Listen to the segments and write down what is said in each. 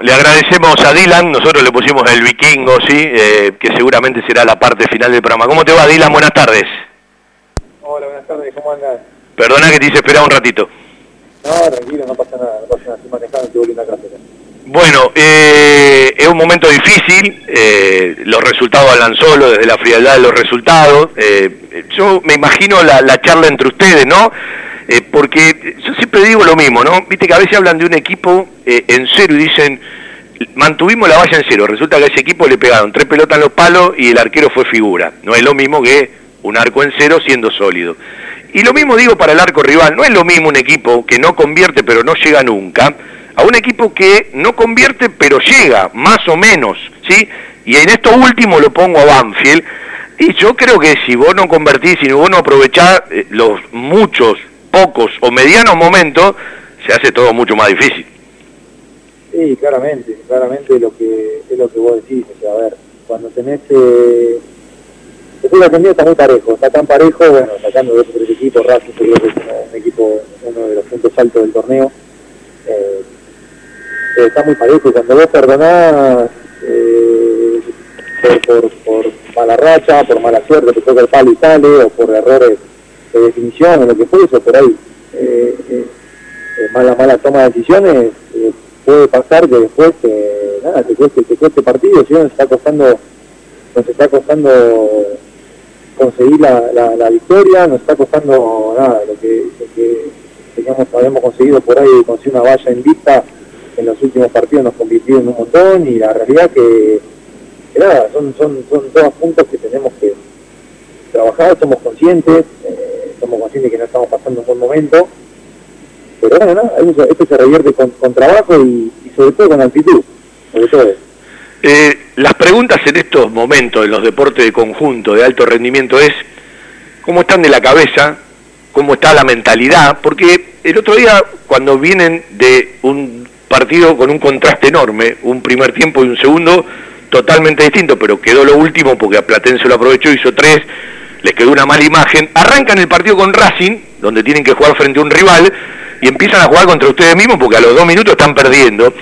le agradecemos a Dylan, nosotros le pusimos el vikingo, sí, eh, que seguramente será la parte final del programa. ¿Cómo te va, Dylan? Buenas tardes. Hola, buenas tardes, ¿cómo andas? Perdona que te hice esperar un ratito. No, tranquilo, no pasa nada, no pasa nada, estoy manejando, estoy volviendo a casa. Bueno, eh, es un momento difícil, eh, los resultados hablan solo, desde la frialdad de los resultados. Eh, yo me imagino la, la charla entre ustedes, ¿no? Eh, porque yo siempre digo lo mismo, ¿no? Viste que a veces hablan de un equipo eh, en cero y dicen, mantuvimos la valla en cero, resulta que a ese equipo le pegaron tres pelotas en los palos y el arquero fue figura. No es lo mismo que un arco en cero siendo sólido. Y lo mismo digo para el arco rival, no es lo mismo un equipo que no convierte pero no llega nunca, a un equipo que no convierte pero llega, más o menos, ¿sí? Y en esto último lo pongo a Banfield, y yo creo que si vos no convertís, si vos no aprovechás eh, los muchos pocos o medianos momentos, se hace todo mucho más difícil. Sí, claramente, claramente lo que es lo que vos decís, o sea, a ver, cuando tenés... Eh, la tendencia está muy parejo, está tan parejo, bueno, sacando dos o tres equipos, Racing creo que es un equipo, uno de los puntos altos del torneo, eh, está muy parejo, cuando vos perdonás eh, por, por, por mala racha, por mala suerte, te toca el palo y sale, o por errores de definición o lo que fuese, por ahí eh, eh, eh, mala mala toma de decisiones, eh, puede pasar que después eh, nada, te cueste, te partido, si no nos está costando, nos está costando conseguir la, la, la victoria, nos está costando nada, lo que, lo que teníamos, habíamos conseguido por ahí conseguir una valla en vista en los últimos partidos nos convirtió en un montón y la realidad que, que nada, son, son, son todos puntos que tenemos que trabajar, somos conscientes, eh, somos conscientes que no estamos pasando un buen momento, pero bueno, esto se revierte con, trabajo y, y, sobre todo con actitud, sobre todo. Eh, las preguntas en estos momentos en los deportes de conjunto de alto rendimiento es cómo están de la cabeza, cómo está la mentalidad, porque el otro día cuando vienen de un partido con un contraste enorme, un primer tiempo y un segundo totalmente distinto, pero quedó lo último porque a Platense lo aprovechó, hizo tres, les quedó una mala imagen, arrancan el partido con Racing, donde tienen que jugar frente a un rival, y empiezan a jugar contra ustedes mismos porque a los dos minutos están perdiendo.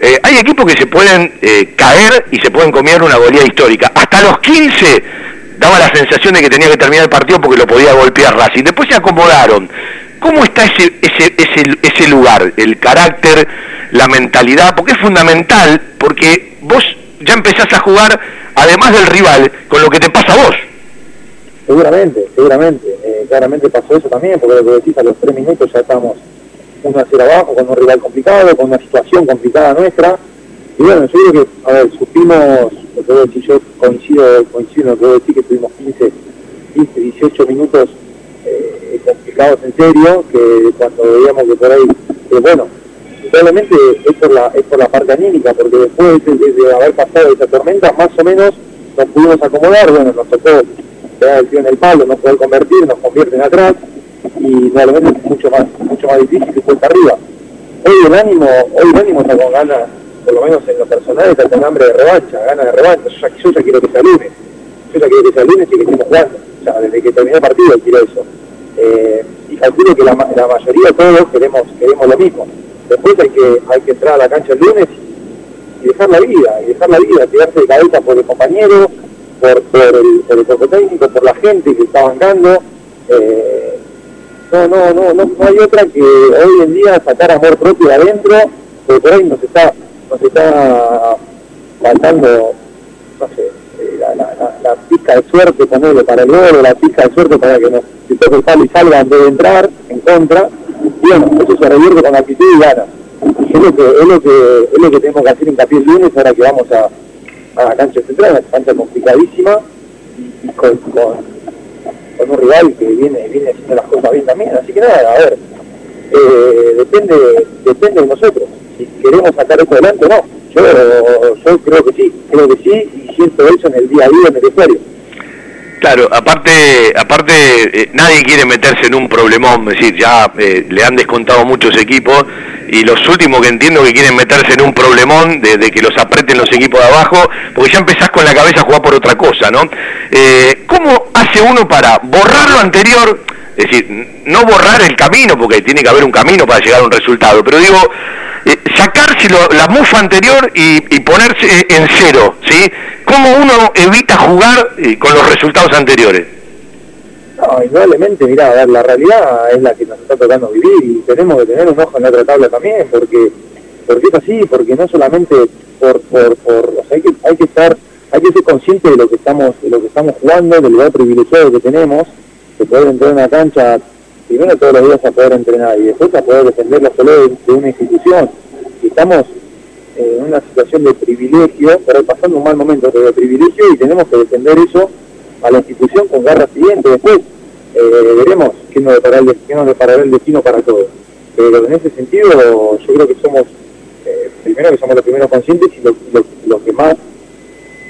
Eh, hay equipos que se pueden eh, caer y se pueden comer una goleada histórica. Hasta los 15 daba la sensación de que tenía que terminar el partido porque lo podía golpear Racing. Después se acomodaron. ¿Cómo está ese, ese, ese, ese lugar, el carácter, la mentalidad? Porque es fundamental, porque vos ya empezás a jugar, además del rival, con lo que te pasa a vos. Seguramente, seguramente. Eh, claramente pasó eso también, porque lo que a los tres minutos ya estamos 1 a 0 abajo, con un rival complicado, con una situación complicada nuestra. Y bueno, yo creo que, a supimos, lo que decís, yo coincido, coincido en lo que decís, que tuvimos 15, 15 18 minutos eh, complicados en serio, que cuando veíamos que por ahí, que bueno, probablemente es por la, es por la parte anímica, porque después de, de, de haber pasado esa tormenta, más o menos nos pudimos acomodar, bueno, nos tocó el tío en el palo, no poder convertir, nos convierten atrás, y realmente es mucho más, mucho más difícil que cuesta arriba. Hoy el ánimo, hoy el ánimo está con ganas, por lo menos en lo personal, está con hambre de revancha, ganas de revancha, yo ya, quiero que sea lunes, yo ya quiero que sea lunes y que estemos jugando, o sea, desde que terminé el partido quiero eso. Eh, y calculo que la, la mayoría de todos queremos, queremos lo mismo. Después hay que, hay que entrar a la cancha el lunes y dejar la vida, y dejar la vida, tirarse de cabeza por el compañero, por, por, el, por el cuerpo técnico, por la gente que está bancando. Eh, no, no, no, no, hay otra que hoy en día sacar amor propio de adentro, porque por ahí nos está, nos está faltando, no sé, eh, la, la, la, la, pizca de suerte ponerle para el gol, la pizca de suerte para que nos si toque el y salga antes de entrar en contra. Y bueno, eso se revierte con actitud y ganas. Es lo que, es lo que, es lo que tenemos que hacer hincapié el lunes ahora que vamos a, a la cancha central, una cancha complicadísima y, con, con, un rival que viene, viene haciendo las cosas bien también. Así que nada, a ver, eh, depende, depende de nosotros. Si queremos sacar esto adelante o no. Yo, yo creo que sí, creo que sí y siento eso en el día a día en el usuario. Claro, aparte, aparte eh, nadie quiere meterse en un problemón, es decir, ya eh, le han descontado muchos equipos y los últimos que entiendo que quieren meterse en un problemón de, de, que los apreten los equipos de abajo, porque ya empezás con la cabeza a jugar por otra cosa, ¿no? Eh, ¿Cómo hace uno para borrar lo anterior? Es decir, no borrar el camino, porque tiene que haber un camino para llegar a un resultado, pero digo, eh, sacarse la mufa anterior y, ponerse en cero, ¿sí? ¿Cómo uno evita jugar eh, con los resultados anteriores? No, indudablemente, mirá, a ver, la realidad es la que nos está tocando vivir y tenemos que tener un ojo en otra tabla también, porque porque es así, porque no solamente por, por o sea, hay que, hay que estar, hay que ser consciente de lo que estamos, de lo que estamos jugando, del lugar privilegiado que tenemos, de poder entrar en una cancha primero todos los días a poder entrenar y después a poder defender la salud de, una institución. Estamos en una situación de privilegio, pero pasando un mal momento de privilegio y tenemos que defender eso a la institución con garra siguiente. Después eh, veremos qué nos, deparará el, el destino para todos. Pero en ese sentido yo creo que somos, eh, primero que somos los primeros conscientes y los que más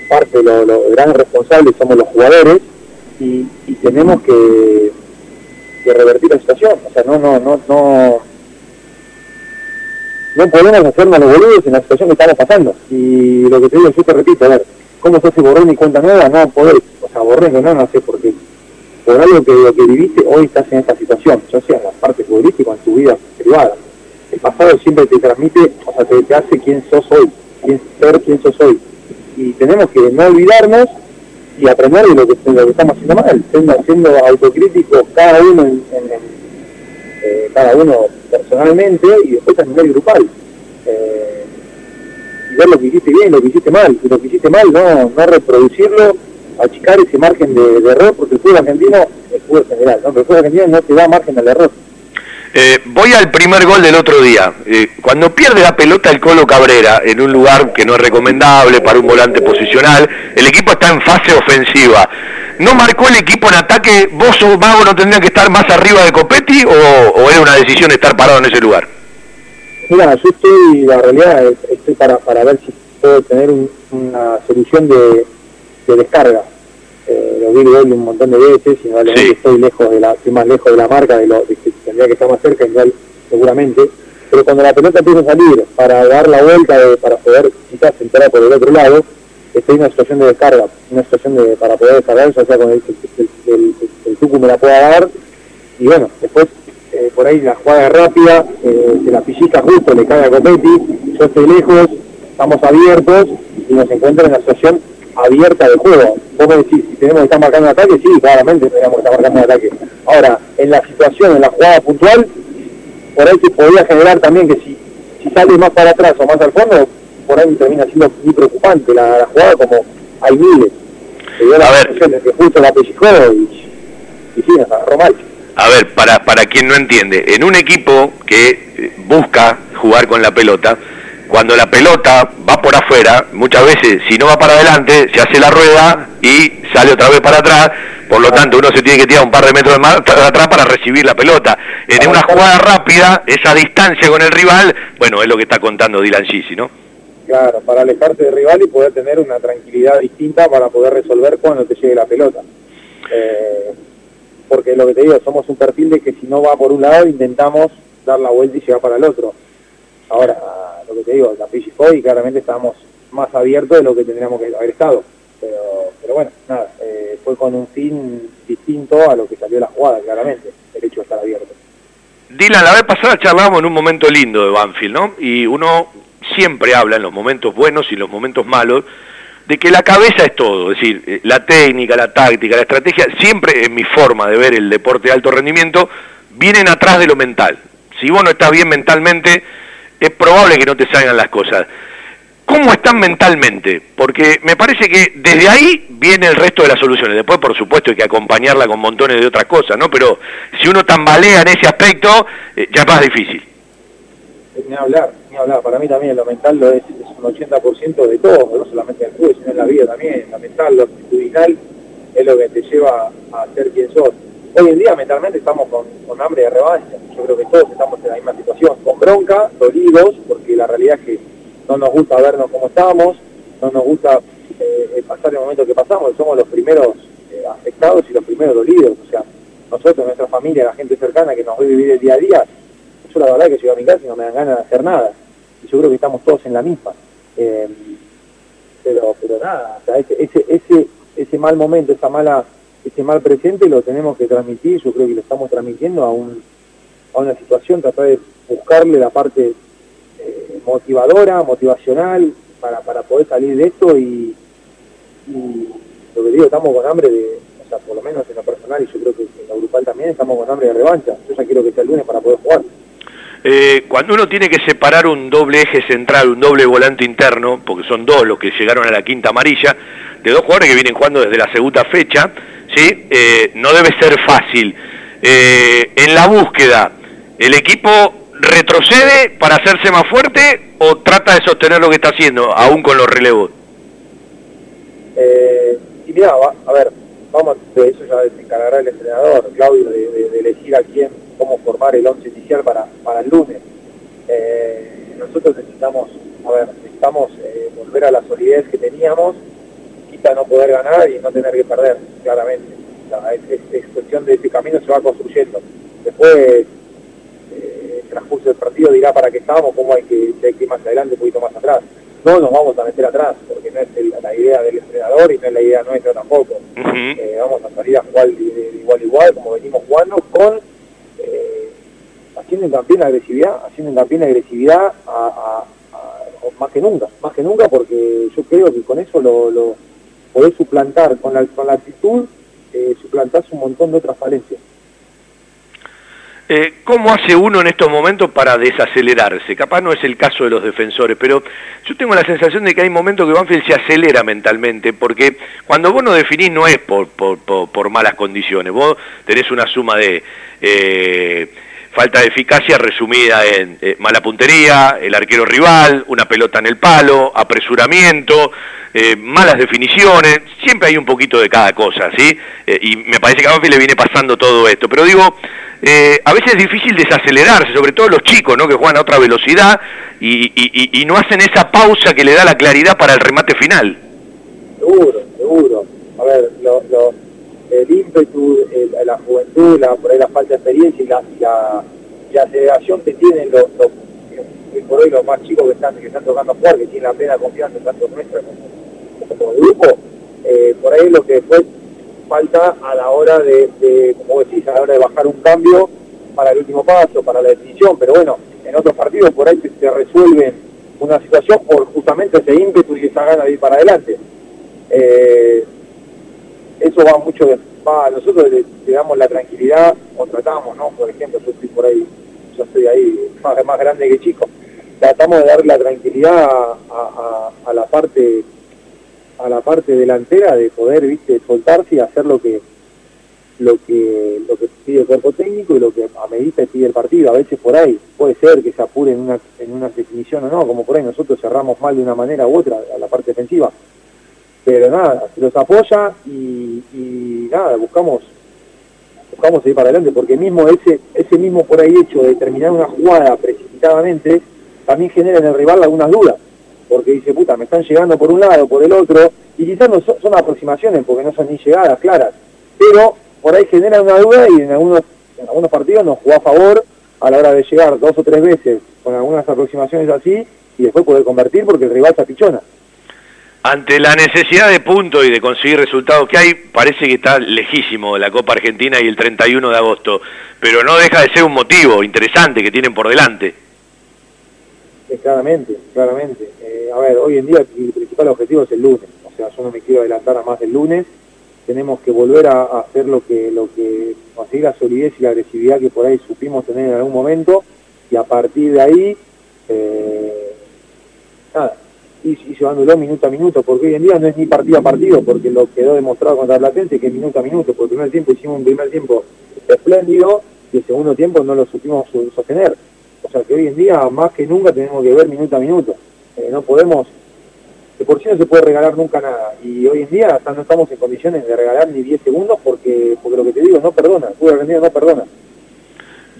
parte, los lo grandes responsables somos los jugadores y, y tenemos que de revertir la situación. O sea, no, no, no, no, no podemos hacernos los boludos en la situación que estamos pasando. Y lo que te digo, yo te repito, a ver, ¿cómo se hace borrón y cuenta nueva? No podés, o sea, borrón no, no sé por qué. Por algo que lo que viviste, hoy estás en esta situación, ya sea en la parte futbolística o en tu vida privada. El pasado siempre te transmite, o sea, te, te hace quién sos hoy, quién ser quién sos hoy. Y tenemos que no olvidarnos y aprender de lo que, estamos haciendo mal, siendo, siendo autocríticos cada uno en, eh, cada uno personalmente y después a nivel grupal. Eh, y ver lo que hiciste bien, lo que hiciste mal, y lo que hiciste mal no, no reproducirlo, achicar ese margen de, error, porque el fútbol argentino, el fútbol general, ¿no? el fútbol argentino no te da margen al error. Eh, voy al primer gol del otro día. Eh, cuando pierde la pelota el Colo Cabrera en un lugar que no es recomendable para un volante posicional, el equipo está en fase ofensiva. ¿No marcó el equipo en ataque? ¿Vos o Mago no tendrían que estar más arriba de Copetti o, era una decisión estar parado en ese lugar? Mira, yo estoy, la realidad, estoy para, para ver si puedo tener una solución de descarga eh, lo vi el un montón de veces y estoy lejos de la, estoy más lejos de la marca de lo que tendría que estar más cerca igual seguramente. Pero cuando la pelota empieza a salir para dar la vuelta para poder quizás entrar por el otro lado estoy en una situación de descarga una situación de para poder descargar ya sea con el, el, el, me la pueda dar. Y bueno después eh, por ahí la jugada rápida eh, se la pellizca justo le cae a Copetti yo estoy lejos estamos abiertos y nos encuentra en la situación abierta de juego. Vos me decís, si tenemos que estar marcando un ataque, sí, claramente tenemos que estar marcando un ataque. Ahora, en la situación, en la jugada puntual, por ahí se podría generar también que si, si sale más para atrás o más al fondo, por ahí termina siendo muy preocupante la, jugada como hay miles. a ver. que justo la pellizcó y, y sí, agarró mal. A ver, para, para quien no entiende, en un equipo que busca jugar con la pelota, cuando la pelota va por afuera, muchas veces si no va para adelante, se hace la rueda y sale otra vez para atrás, por lo tanto uno se tiene que tirar un par de metros más atrás para recibir la pelota. En una jugada rápida, esa distancia con el rival, bueno, es lo que está contando Dylan Gisi, ¿no? Claro, para alejarte del rival y poder tener una tranquilidad distinta para poder resolver cuando te llegue la pelota. Eh, porque lo que te digo, somos un perfil de que si no va por un lado, intentamos dar la vuelta y llegar para el otro. Ahora, lo que te digo, la fue y claramente estábamos más abiertos de lo que tendríamos que haber estado. Pero, pero bueno, nada, eh, fue con un fin distinto a lo que salió la jugada, claramente, el hecho de estar abierto. Dylan, la vez pasada charlamos en un momento lindo de Banfield, ¿no? Y uno siempre habla en los momentos buenos y los momentos malos de que la cabeza es todo, es decir, eh, la técnica, la táctica, la estrategia, siempre en mi forma de ver el deporte de alto rendimiento, vienen atrás de lo mental. Si vos no estás bien mentalmente, es probable que no te salgan las cosas. ¿Cómo están mentalmente? Porque me parece que desde ahí viene el resto de las soluciones. Después, por supuesto, hay que acompañarla con montones de otras cosas, ¿no? Pero si uno tambalea en ese aspecto, eh, ya es más difícil. Ni hablar, ni hablar. Para mí también lo mental lo es, un 80% de todo, no solamente en el fútbol, sino en la vida también. Lo mental, lo actitudinal, es lo que te lleva a ser quien sos hoy en día mentalmente estamos con, hambre de revancha. Yo creo que todos estamos en la misma situación, con bronca, dolidos, porque la realidad es que no nos gusta vernos como estamos, no nos gusta eh, pasar el momento que pasamos, somos los primeros eh, afectados y los primeros dolidos. O sea, nosotros, nuestra familia, la gente cercana que nos ve vivir el día a día, yo la verdad que llego a mi casa y no me dan ganas de hacer nada. Y yo creo que estamos todos en la misma. Eh, pero, pero nada, ese, ese, ese mal momento, esa mala ese mal presente lo tenemos que transmitir, yo creo que lo estamos transmitiendo a, un, a una situación, tratar de buscarle la parte eh, motivadora, motivacional para, para poder salir de esto y, lo que digo, estamos con hambre de, o sea, por lo menos en lo personal y yo creo que en lo grupal también estamos con hambre de revancha. Yo ya quiero que sea el lunes para poder jugar. Eh, cuando uno tiene que separar un doble eje central, un doble volante interno, porque son dos los que llegaron a la quinta amarilla, de dos jugadores que vienen jugando desde la segunda fecha, ¿sí? Eh, no debe ser fácil. Eh, en la búsqueda, ¿el equipo retrocede para hacerse más fuerte o trata de sostener lo que está haciendo, aún con los relevos? y mira, a ver, vamos, de eso ya se encargará el entrenador, Claudio, de, de elegir a quién cómo formar el once inicial para, para el lunes. Eh, nosotros necesitamos, a ver, necesitamos eh, volver a la solidez que teníamos, no poder ganar y no tener que perder, claramente. es, cuestión de ese camino se va construyendo. Después, eh, el transcurso del partido dirá para qué estamos, cómo hay que, hay que ir más adelante, un poquito más atrás. No nos vamos a meter atrás, porque no es la idea del entrenador y no es la idea nuestra tampoco. vamos a salir a jugar de igual a igual, como venimos jugando, con haciendo hincapié en agresividad, haciendo hincapié en agresividad a, más que nunca, más que nunca porque yo creo que con eso lo, lo podés suplantar, con la, con la actitud, eh, suplantás un montón de otras falencias. Eh, ¿Cómo hace uno en estos momentos para desacelerarse? Capaz no es el caso de los defensores, pero yo tengo la sensación de que hay momentos que Banfield se acelera mentalmente, porque cuando vos no definís no es por, por, por, malas condiciones, vos tenés una suma de... Eh, falta de eficacia resumida en eh, mala puntería, el arquero rival, una pelota en el palo, apresuramiento, eh, malas definiciones, siempre hay un poquito de cada cosa, ¿sí? Eh, y me parece que a Banfield le viene pasando todo esto, pero digo, a veces es difícil desacelerarse, sobre todo los chicos, ¿no? Que juegan a otra velocidad y, no hacen esa pausa que le da la claridad para el remate final. Seguro, seguro. A ver, lo el ímpetu, la juventud, la, por ahí la falta de experiencia y la, la, aceleración que tienen los, por hoy los más chicos que están, que están tocando jugar, que tienen la plena confianza tanto nuestra como, como grupo, eh, por ahí lo que después falta a la hora de, como decís, a la hora de bajar un cambio para el último paso, para la decisión, pero bueno, en otros partidos por ahí se, resuelven una situación por justamente ese ímpetu y esa gana de ir para adelante. Eh, eso va mucho va, nosotros le, damos la tranquilidad o tratamos, ¿no? Por ejemplo, yo estoy por ahí, yo estoy ahí más, más grande que chico, tratamos de dar la tranquilidad a, la parte a la parte delantera de poder, viste, soltarse y hacer lo que lo que lo que pide el cuerpo técnico y lo que a medida pide el partido. A veces por ahí puede ser que se apure en una, en una definición o no, como por ahí nosotros cerramos mal de una manera u otra a la parte defensiva pero nada, se los apoya y, nada, buscamos buscamos ir para adelante, porque mismo ese, ese mismo por ahí hecho de terminar una jugada precipitadamente, también genera en el rival algunas dudas, porque dice, puta, me están llegando por un lado, por el otro, y quizás no son, aproximaciones, porque no son ni llegadas claras, pero por ahí genera una duda y en algunos, en algunos partidos nos jugó a favor a la hora de llegar dos o tres veces con algunas aproximaciones así, y después poder convertir porque el rival se apichona ante la necesidad de punto y de conseguir resultados que hay, parece que está lejísimo la Copa Argentina y el 31 de agosto, pero no deja de ser un motivo interesante que tienen por delante. claramente, claramente. Eh, a ver, hoy en día el principal objetivo es el lunes, o sea, yo no me quiero adelantar a más del lunes, tenemos que volver a, hacer lo que, lo que, conseguir la solidez y la agresividad que por ahí supimos tener en algún momento, y a partir de ahí, eh, nada, y, llevándolo minuto a minuto, porque hoy en día no es ni partido a partido, porque lo quedó demostrado contra Platense que minuto a minuto, por el primer tiempo hicimos un primer tiempo espléndido y el segundo tiempo no lo supimos sostener. O sea que hoy en día más que nunca tenemos que ver minuto a minuto. Eh, no podemos, de por sí no se puede regalar nunca nada. Y hoy en día no estamos en condiciones de regalar ni 10 segundos porque, porque lo que te digo no perdona, el fútbol no perdona.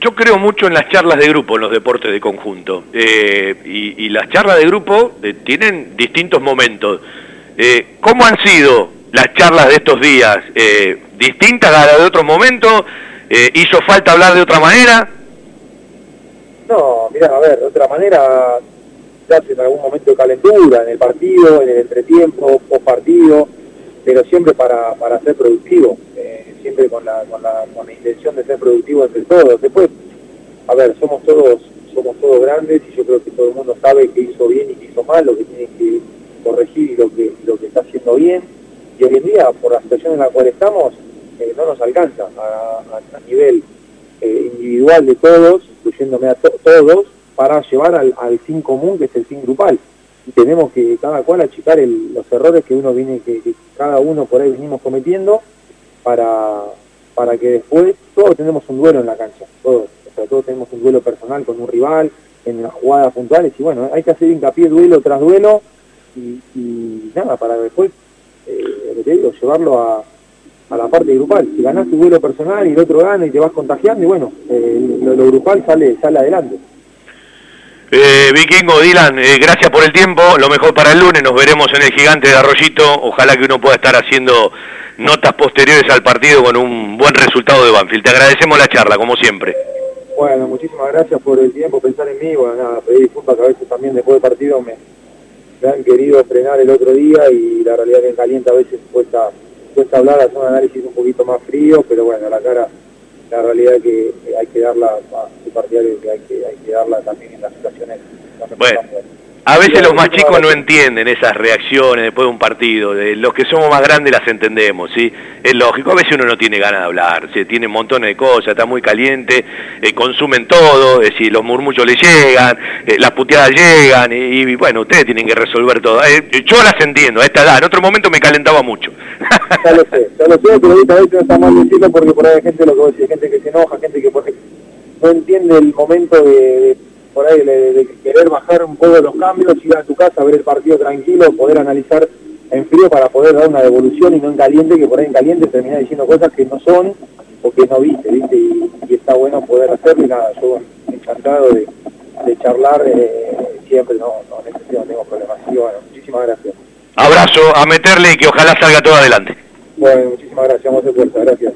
Yo creo mucho en las charlas de grupo en los deportes de conjunto. Eh, y, las charlas de grupo eh, tienen distintos momentos. Eh, ¿Cómo han sido las charlas de estos días? ¿Distintas a las de otros momentos? ¿Hizo falta hablar de otra manera? No, mira, a ver, de otra manera hace en algún momento de calentura, en el partido, en el entretiempo, post partido, pero siempre para, para ser productivo siempre con la, con la, con la intención de ser productivo entre todos. Después, a ver, somos todos somos todos grandes y yo creo que todo el mundo sabe que hizo bien y que hizo mal, lo que tiene que corregir y lo que, lo que está haciendo bien. Y hoy en día, por la situación en la cual estamos, eh, no nos alcanza a, nivel eh, individual de todos, incluyéndome a todos, para llevar al, fin común, que es el fin grupal. Y tenemos que cada cual achicar los errores que uno viene, que, cada uno por ahí venimos cometiendo, para, para que después todos tenemos un duelo en la cancha, todos, todos tenemos un duelo personal con un rival, en las jugadas puntuales, y bueno, hay que hacer hincapié duelo tras duelo, y, nada, para después, eh, llevarlo a, a la parte grupal. Si ganás tu duelo personal y el otro gana y te vas contagiando, y bueno, eh, lo, grupal sale, sale adelante. Eh, Vikingo, Dylan, eh, gracias por el tiempo, lo mejor para el lunes, nos veremos en el gigante de Arroyito, ojalá que uno pueda estar haciendo notas posteriores al partido con un buen resultado de Banfield. Te agradecemos la charla, como siempre. Bueno, muchísimas gracias por el tiempo, pensar en mí, bueno, nada, pedir disculpas que a veces también después del partido me, han querido frenar el otro día y la realidad que en caliente a veces cuesta cuesta hablar, hacer un análisis un poquito más frío, pero bueno, la cara, la realidad es que hay que darla a su partidario, que hay que, hay que darla también en las situaciones. Bueno. A veces los más chicos no entienden esas reacciones después de un partido. De los que somos más grandes las entendemos, ¿sí? Es lógico. A veces uno no tiene ganas de hablar, se tiene montones de cosas, está muy caliente, eh, consumen todo, es decir, los murmullos le llegan, eh, las puteadas llegan, y, bueno, ustedes tienen que resolver todo. Eh, yo las entiendo, a esta edad. En otro momento me calentaba mucho. Ya lo sé, ya lo sé, pero ahorita a veces no está mal decirlo porque por ahí hay gente, lo que decís, gente que se enoja, gente que no entiende el momento de por ahí de, querer bajar un poco los cambios, ir a tu casa, ver el partido tranquilo, poder analizar en frío para poder dar una devolución y no en caliente, que por ahí en caliente termina diciendo cosas que no son o que no viste, ¿viste? Y, está bueno poder hacerlo y nada, yo encantado de, charlar eh, siempre, no, no, en no tengo problemas. Y bueno, muchísimas gracias. Abrazo, a meterle y que ojalá salga todo adelante. Bueno, muchísimas gracias, vamos de fuerza, gracias.